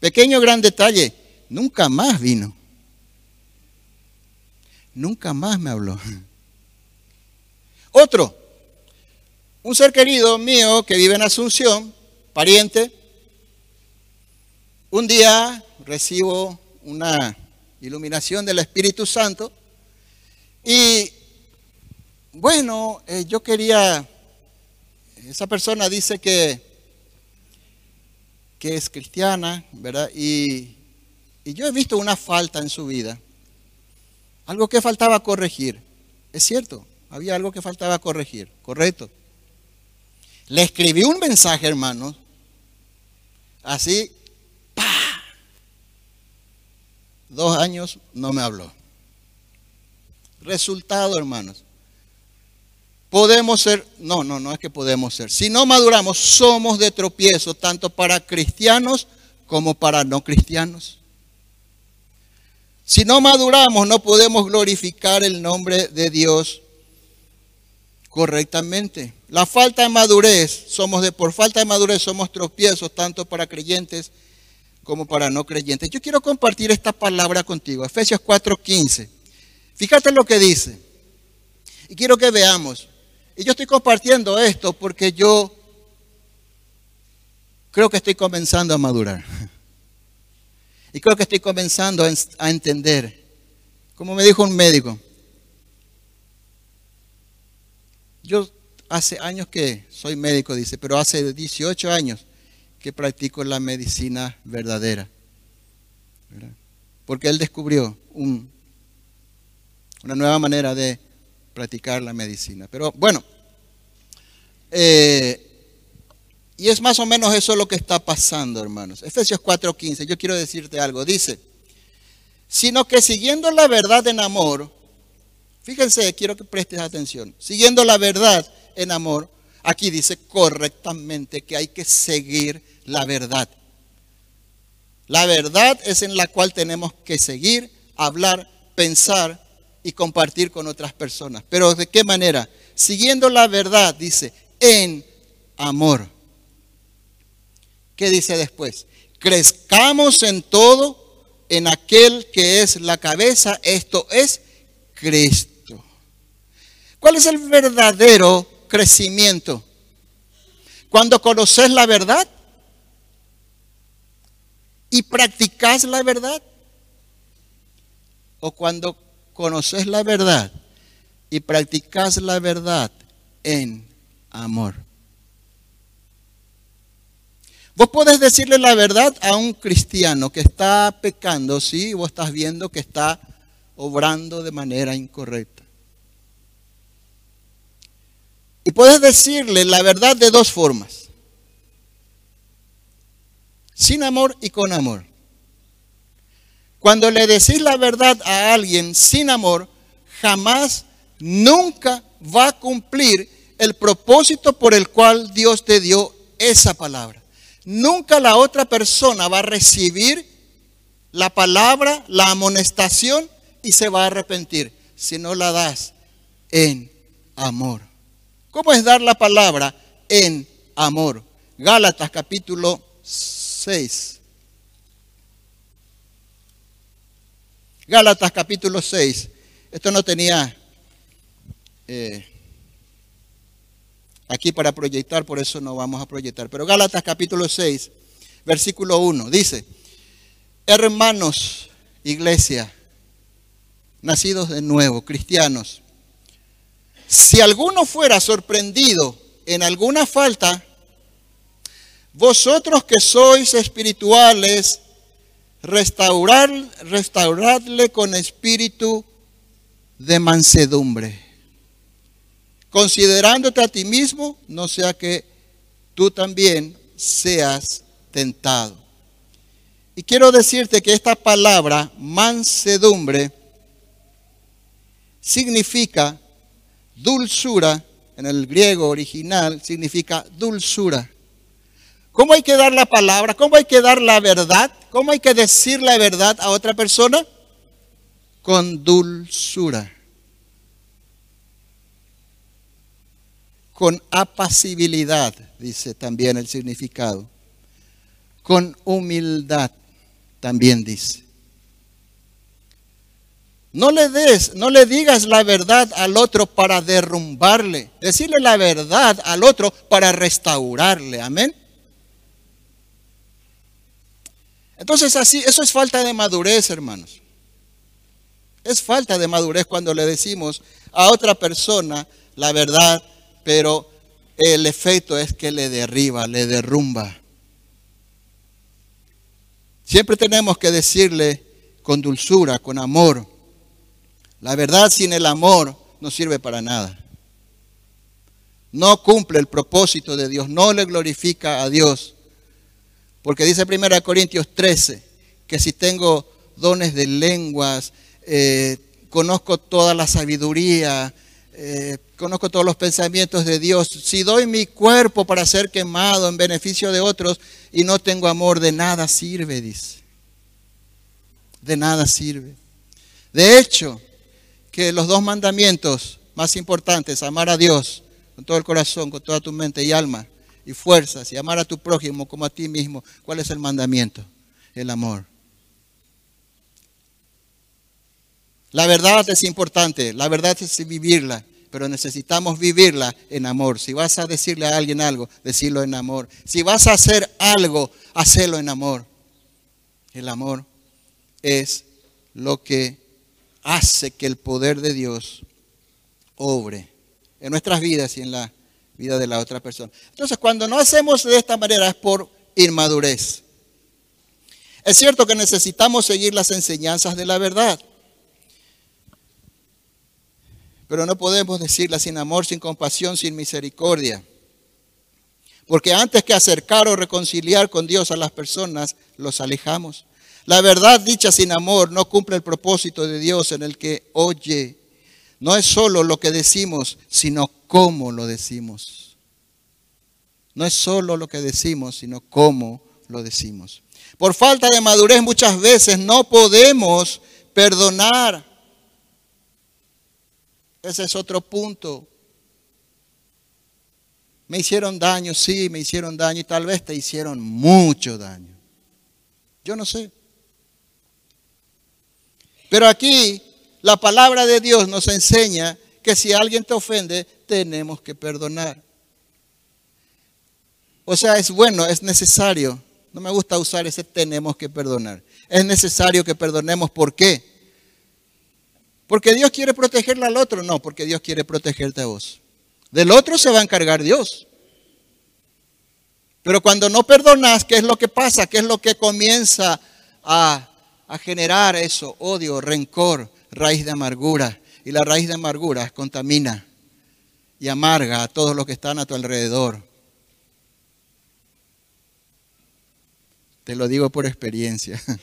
pequeño gran detalle, Nunca más vino. Nunca más me habló. Otro, un ser querido mío que vive en Asunción, pariente, un día recibo una iluminación del Espíritu Santo y bueno, eh, yo quería, esa persona dice que, que es cristiana, ¿verdad? Y y yo he visto una falta en su vida, algo que faltaba corregir. Es cierto, había algo que faltaba corregir, correcto. Le escribí un mensaje, hermanos, así, ¡pa! Dos años no me habló. Resultado, hermanos. Podemos ser, no, no, no es que podemos ser. Si no maduramos, somos de tropiezo, tanto para cristianos como para no cristianos. Si no maduramos, no podemos glorificar el nombre de Dios correctamente. La falta de madurez, somos de por falta de madurez somos tropiezos tanto para creyentes como para no creyentes. Yo quiero compartir esta palabra contigo, Efesios 4:15. Fíjate lo que dice. Y quiero que veamos. Y yo estoy compartiendo esto porque yo creo que estoy comenzando a madurar. Y creo que estoy comenzando a entender. Como me dijo un médico, yo hace años que soy médico, dice, pero hace 18 años que practico la medicina verdadera. Porque él descubrió una nueva manera de practicar la medicina. Pero bueno, eh, y es más o menos eso lo que está pasando, hermanos. Efesios 4:15, yo quiero decirte algo. Dice, sino que siguiendo la verdad en amor, fíjense, quiero que prestes atención, siguiendo la verdad en amor, aquí dice correctamente que hay que seguir la verdad. La verdad es en la cual tenemos que seguir, hablar, pensar y compartir con otras personas. Pero ¿de qué manera? Siguiendo la verdad, dice, en amor. ¿Qué dice después? Crezcamos en todo en aquel que es la cabeza, esto es Cristo. ¿Cuál es el verdadero crecimiento? Cuando conoces la verdad y practicas la verdad. O cuando conoces la verdad y practicas la verdad en amor. Vos podés decirle la verdad a un cristiano que está pecando, sí, vos estás viendo que está obrando de manera incorrecta. Y puedes decirle la verdad de dos formas. Sin amor y con amor. Cuando le decís la verdad a alguien sin amor, jamás, nunca va a cumplir el propósito por el cual Dios te dio esa palabra nunca la otra persona va a recibir la palabra, la amonestación y se va a arrepentir si no la das en amor. ¿Cómo es dar la palabra en amor? Gálatas capítulo 6. Gálatas capítulo 6. Esto no tenía eh, aquí para proyectar, por eso no vamos a proyectar. Pero Gálatas capítulo 6, versículo 1, dice, hermanos, iglesia, nacidos de nuevo, cristianos, si alguno fuera sorprendido en alguna falta, vosotros que sois espirituales, restaurar, restauradle con espíritu de mansedumbre considerándote a ti mismo, no sea que tú también seas tentado. Y quiero decirte que esta palabra, mansedumbre, significa dulzura, en el griego original significa dulzura. ¿Cómo hay que dar la palabra? ¿Cómo hay que dar la verdad? ¿Cómo hay que decir la verdad a otra persona? Con dulzura. con apacibilidad, dice también el significado. Con humildad, también dice. No le des, no le digas la verdad al otro para derrumbarle. Decirle la verdad al otro para restaurarle. Amén. Entonces así, eso es falta de madurez, hermanos. Es falta de madurez cuando le decimos a otra persona la verdad pero el efecto es que le derriba, le derrumba. Siempre tenemos que decirle con dulzura, con amor. La verdad sin el amor no sirve para nada. No cumple el propósito de Dios, no le glorifica a Dios. Porque dice 1 Corintios 13 que si tengo dones de lenguas, eh, conozco toda la sabiduría, eh, conozco todos los pensamientos de Dios. Si doy mi cuerpo para ser quemado en beneficio de otros y no tengo amor, de nada sirve, dice. De nada sirve. De hecho, que los dos mandamientos más importantes, amar a Dios con todo el corazón, con toda tu mente y alma y fuerzas, y amar a tu prójimo como a ti mismo, ¿cuál es el mandamiento? El amor. La verdad es importante, la verdad es vivirla, pero necesitamos vivirla en amor. Si vas a decirle a alguien algo, decirlo en amor. Si vas a hacer algo, hacelo en amor. El amor es lo que hace que el poder de Dios obre en nuestras vidas y en la vida de la otra persona. Entonces, cuando no hacemos de esta manera es por inmadurez. Es cierto que necesitamos seguir las enseñanzas de la verdad. Pero no podemos decirla sin amor, sin compasión, sin misericordia. Porque antes que acercar o reconciliar con Dios a las personas, los alejamos. La verdad dicha sin amor no cumple el propósito de Dios en el que oye. No es solo lo que decimos, sino cómo lo decimos. No es solo lo que decimos, sino cómo lo decimos. Por falta de madurez muchas veces no podemos perdonar. Ese es otro punto. Me hicieron daño, sí, me hicieron daño y tal vez te hicieron mucho daño. Yo no sé. Pero aquí la palabra de Dios nos enseña que si alguien te ofende, tenemos que perdonar. O sea, es bueno, es necesario. No me gusta usar ese tenemos que perdonar. Es necesario que perdonemos. ¿Por qué? Porque Dios quiere protegerle al otro. No, porque Dios quiere protegerte a vos. Del otro se va a encargar Dios. Pero cuando no perdonas, ¿qué es lo que pasa? ¿Qué es lo que comienza a, a generar eso? Odio, rencor, raíz de amargura. Y la raíz de amargura contamina y amarga a todos los que están a tu alrededor. Te lo digo por experiencia.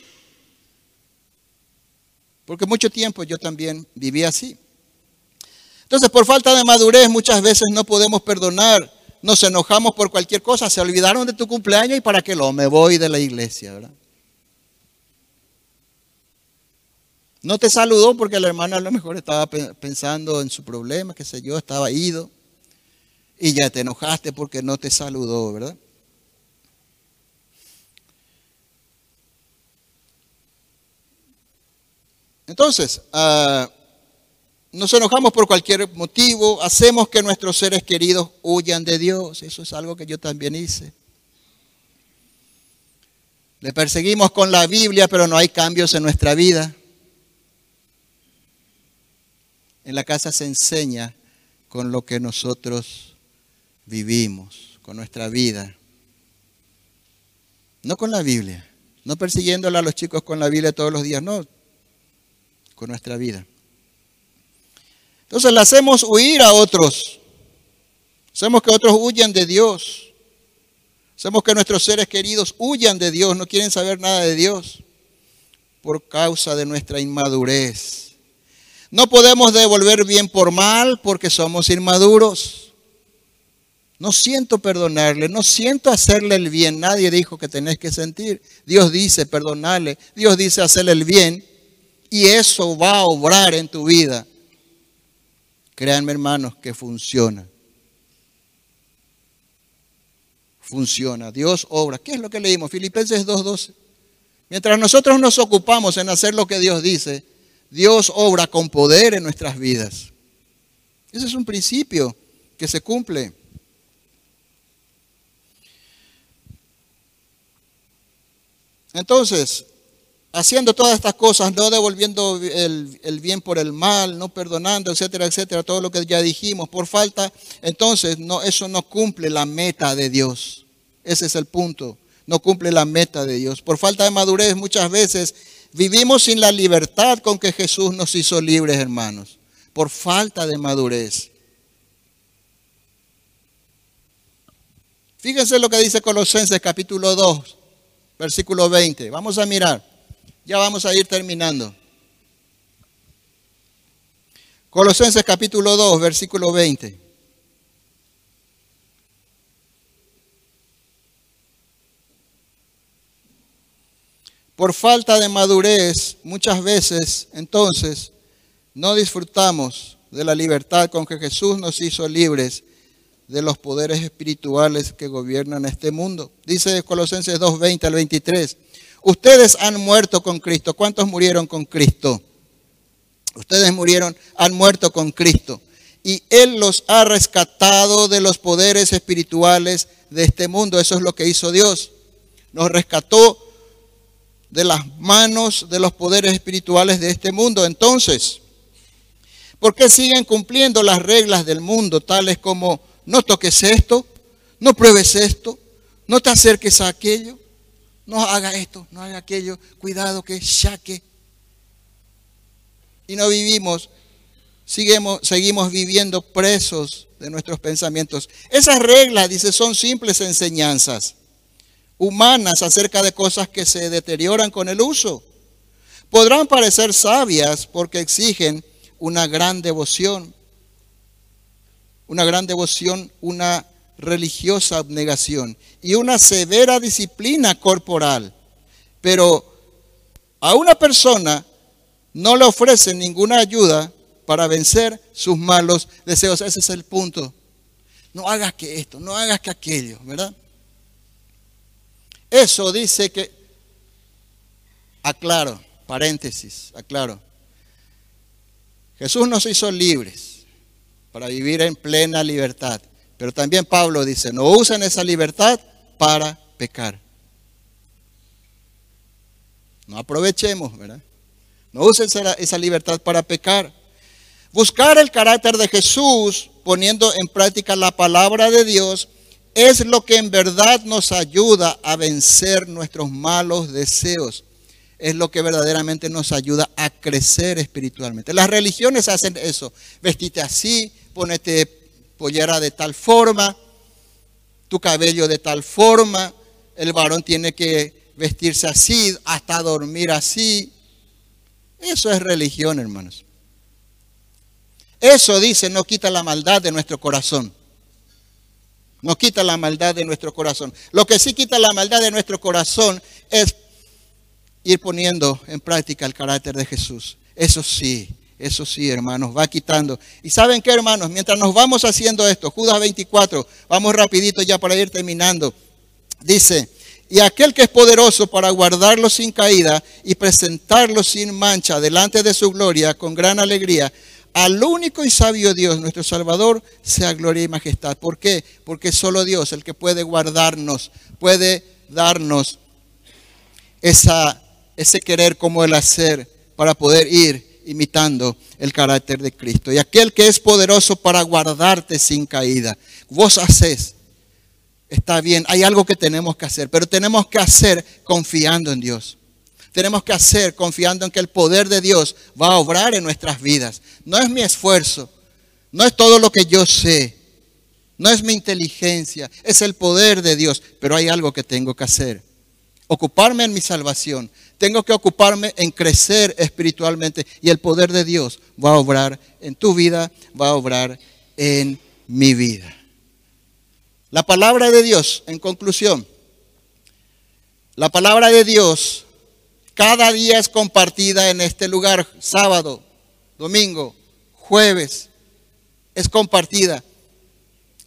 Porque mucho tiempo yo también viví así. Entonces, por falta de madurez muchas veces no podemos perdonar. Nos enojamos por cualquier cosa. Se olvidaron de tu cumpleaños y para qué lo me voy de la iglesia, ¿verdad? No te saludó porque la hermana a lo mejor estaba pensando en su problema, qué sé yo, estaba ido. Y ya te enojaste porque no te saludó, ¿verdad? Entonces, ah, nos enojamos por cualquier motivo, hacemos que nuestros seres queridos huyan de Dios. Eso es algo que yo también hice. Le perseguimos con la Biblia, pero no hay cambios en nuestra vida. En la casa se enseña con lo que nosotros vivimos, con nuestra vida. No con la Biblia, no persiguiéndole a los chicos con la Biblia todos los días, no, con nuestra vida. Entonces le hacemos huir a otros. Hacemos que otros huyan de Dios. Hacemos que nuestros seres queridos huyan de Dios, no quieren saber nada de Dios por causa de nuestra inmadurez. No podemos devolver bien por mal porque somos inmaduros. No siento perdonarle, no siento hacerle el bien. Nadie dijo que tenés que sentir. Dios dice perdonarle, Dios dice hacerle el bien. Y eso va a obrar en tu vida. Créanme hermanos que funciona. Funciona. Dios obra. ¿Qué es lo que leímos? Filipenses 2.12. Mientras nosotros nos ocupamos en hacer lo que Dios dice, Dios obra con poder en nuestras vidas. Ese es un principio que se cumple. Entonces, haciendo todas estas cosas, no devolviendo el, bien por el mal, no perdonando, etcétera, etcétera, todo lo que ya dijimos, por falta, entonces no, eso no cumple la meta de Dios. Ese es el punto. No cumple la meta de Dios. Por falta de madurez muchas veces Vivimos sin la libertad con que Jesús nos hizo libres, hermanos, por falta de madurez. Fíjense lo que dice Colosenses capítulo 2, versículo 20. Vamos a mirar. Ya vamos a ir terminando. Colosenses capítulo 2, versículo 20. Por falta de madurez, muchas veces, entonces, no disfrutamos de la libertad con que Jesús nos hizo libres de los poderes espirituales que gobiernan este mundo. Dice Colosenses 2, 20 al 23. Ustedes han muerto con Cristo. ¿Cuántos murieron con Cristo? Ustedes murieron, han muerto con Cristo. Y Él los ha rescatado de los poderes espirituales de este mundo. Eso es lo que hizo Dios. Nos rescató de las manos de los poderes espirituales de este mundo. Entonces, ¿por qué siguen cumpliendo las reglas del mundo, tales como no toques esto, no pruebes esto, no te acerques a aquello, no haga esto, no haga aquello, cuidado que shaque? Y no vivimos, seguimos, seguimos viviendo presos de nuestros pensamientos. Esas reglas, dice, son simples enseñanzas humanas acerca de cosas que se deterioran con el uso. Podrán parecer sabias porque exigen una gran devoción, una gran devoción, una religiosa abnegación y una severa disciplina corporal. Pero a una persona no le ofrecen ninguna ayuda para vencer sus malos deseos. Ese es el punto. No hagas que esto, no hagas que aquello, ¿verdad? Eso dice que, aclaro, paréntesis, aclaro. Jesús nos hizo libres para vivir en plena libertad. Pero también Pablo dice, no usen esa libertad para pecar. No aprovechemos, ¿verdad? No usen esa libertad para pecar. Buscar el carácter de Jesús poniendo en práctica la palabra de Dios es lo que en verdad nos ayuda a vencer nuestros malos deseos. Es lo que verdaderamente nos ayuda a crecer espiritualmente. Las religiones hacen eso. Vestite así, ponete pollera de tal forma, tu cabello de tal forma, el varón tiene que vestirse así, hasta dormir así. Eso es religión, hermanos. Eso dice, no quita la maldad de nuestro corazón. No quita la maldad de nuestro corazón. Lo que sí quita la maldad de nuestro corazón es ir poniendo en práctica el carácter de Jesús. Eso sí, eso sí, hermanos, va quitando. Y saben qué, hermanos, mientras nos vamos haciendo esto, Judas 24, vamos rapidito ya para ir terminando. Dice, y aquel que es poderoso para guardarlo sin caída y presentarlo sin mancha delante de su gloria con gran alegría, al único y sabio Dios, nuestro Salvador, sea gloria y majestad. ¿Por qué? Porque solo Dios, el que puede guardarnos, puede darnos esa, ese querer como el hacer para poder ir imitando el carácter de Cristo. Y aquel que es poderoso para guardarte sin caída. Vos haces, está bien, hay algo que tenemos que hacer, pero tenemos que hacer confiando en Dios tenemos que hacer confiando en que el poder de Dios va a obrar en nuestras vidas. No es mi esfuerzo, no es todo lo que yo sé, no es mi inteligencia, es el poder de Dios, pero hay algo que tengo que hacer. Ocuparme en mi salvación, tengo que ocuparme en crecer espiritualmente y el poder de Dios va a obrar en tu vida, va a obrar en mi vida. La palabra de Dios, en conclusión, la palabra de Dios cada día es compartida en este lugar, sábado, domingo, jueves, es compartida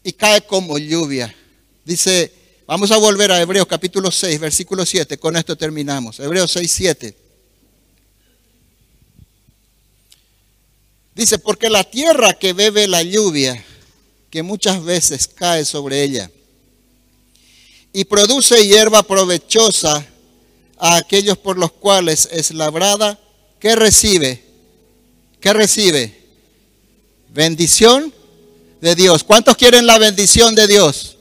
y cae como lluvia. Dice, vamos a volver a Hebreos capítulo 6, versículo 7, con esto terminamos. Hebreos 6, 7. Dice, porque la tierra que bebe la lluvia, que muchas veces cae sobre ella, y produce hierba provechosa, a aquellos por los cuales es labrada, ¿qué recibe? ¿Qué recibe? Bendición de Dios. ¿Cuántos quieren la bendición de Dios?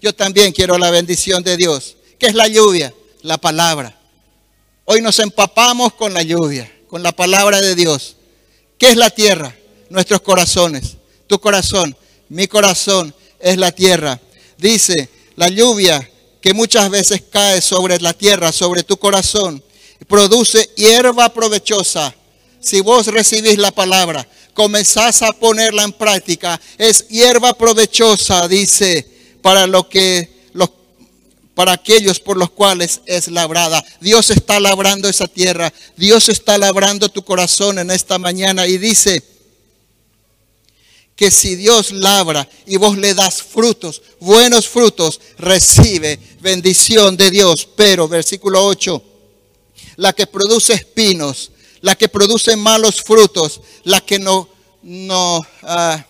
Yo también quiero la bendición de Dios. ¿Qué es la lluvia? La palabra. Hoy nos empapamos con la lluvia, con la palabra de Dios. ¿Qué es la tierra? Nuestros corazones. Tu corazón, mi corazón es la tierra. Dice, la lluvia que muchas veces cae sobre la tierra, sobre tu corazón, produce hierba provechosa. Si vos recibís la palabra, comenzás a ponerla en práctica, es hierba provechosa, dice, para lo que los para aquellos por los cuales es labrada. Dios está labrando esa tierra. Dios está labrando tu corazón en esta mañana y dice, que si Dios labra y vos le das frutos, buenos frutos, recibe bendición de Dios. Pero, versículo 8, la que produce espinos, la que produce malos frutos, la que no, no, ah,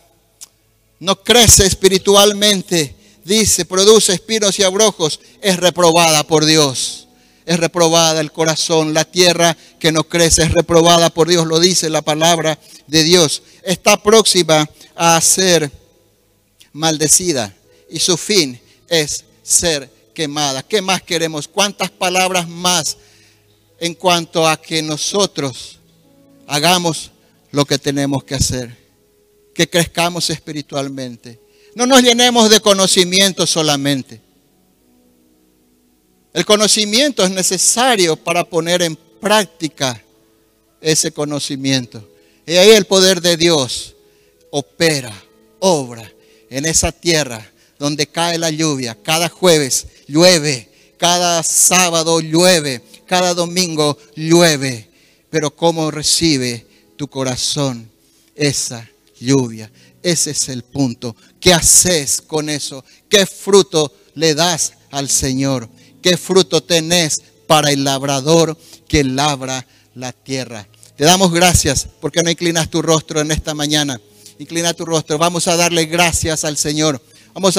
no crece espiritualmente, dice, produce espinos y abrojos, es reprobada por Dios. Es reprobada el corazón, la tierra que no crece es reprobada por Dios, lo dice la palabra de Dios. Está próxima a ser maldecida y su fin es ser quemada. ¿Qué más queremos? ¿Cuántas palabras más en cuanto a que nosotros hagamos lo que tenemos que hacer? Que crezcamos espiritualmente. No nos llenemos de conocimiento solamente. El conocimiento es necesario para poner en práctica ese conocimiento. Y ahí el poder de Dios opera, obra en esa tierra donde cae la lluvia. Cada jueves llueve, cada sábado llueve, cada domingo llueve. Pero ¿cómo recibe tu corazón esa lluvia? Ese es el punto. ¿Qué haces con eso? ¿Qué fruto le das al Señor? ¿Qué fruto tenés para el labrador que labra la tierra? Te damos gracias porque no inclinas tu rostro en esta mañana. Inclina tu rostro. Vamos a darle gracias al Señor. Vamos a